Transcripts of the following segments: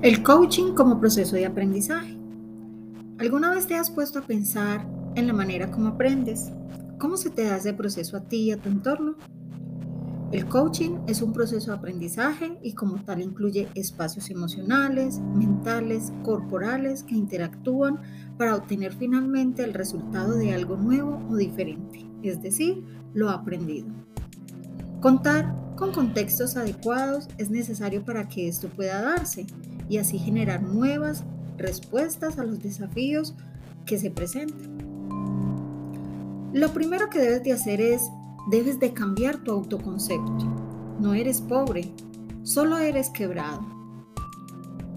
El coaching como proceso de aprendizaje. ¿Alguna vez te has puesto a pensar en la manera como aprendes? ¿Cómo se te da ese proceso a ti y a tu entorno? El coaching es un proceso de aprendizaje y como tal incluye espacios emocionales, mentales, corporales que interactúan para obtener finalmente el resultado de algo nuevo o diferente, es decir, lo aprendido. Contar con contextos adecuados es necesario para que esto pueda darse y así generar nuevas respuestas a los desafíos que se presentan. Lo primero que debes de hacer es, debes de cambiar tu autoconcepto. No eres pobre, solo eres quebrado.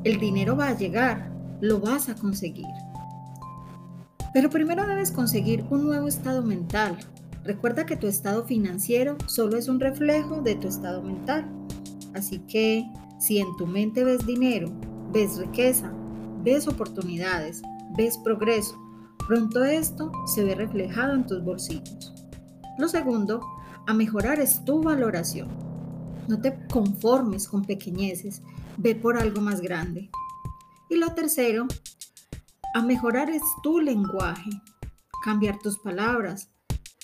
El dinero va a llegar, lo vas a conseguir. Pero primero debes conseguir un nuevo estado mental. Recuerda que tu estado financiero solo es un reflejo de tu estado mental. Así que si en tu mente ves dinero, ves riqueza, ves oportunidades, ves progreso, pronto esto se ve reflejado en tus bolsillos. Lo segundo, a mejorar es tu valoración. No te conformes con pequeñeces, ve por algo más grande. Y lo tercero, a mejorar es tu lenguaje, cambiar tus palabras.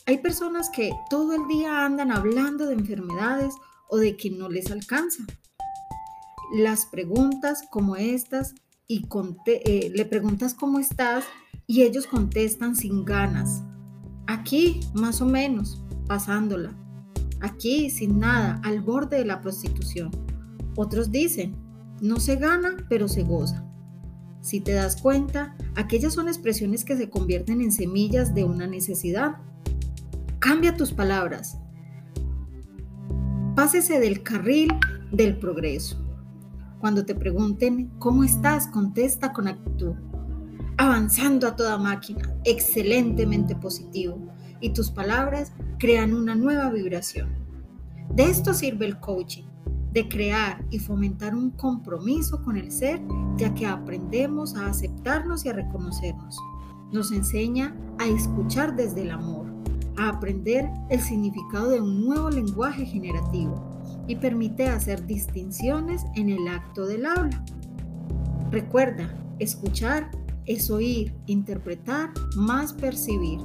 Hay personas que todo el día andan hablando de enfermedades o de que no les alcanza las preguntas como estas y eh, le preguntas cómo estás y ellos contestan sin ganas. Aquí, más o menos, pasándola. Aquí, sin nada, al borde de la prostitución. Otros dicen, no se gana, pero se goza. Si te das cuenta, aquellas son expresiones que se convierten en semillas de una necesidad. Cambia tus palabras. Pásese del carril del progreso. Cuando te pregunten cómo estás, contesta con actitud. Avanzando a toda máquina, excelentemente positivo, y tus palabras crean una nueva vibración. De esto sirve el coaching, de crear y fomentar un compromiso con el ser, ya que aprendemos a aceptarnos y a reconocernos. Nos enseña a escuchar desde el amor, a aprender el significado de un nuevo lenguaje generativo y permite hacer distinciones en el acto del habla. Recuerda, escuchar es oír, interpretar, más percibir.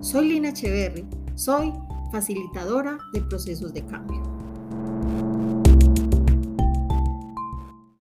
Soy Lina Echeverry, soy facilitadora de procesos de cambio.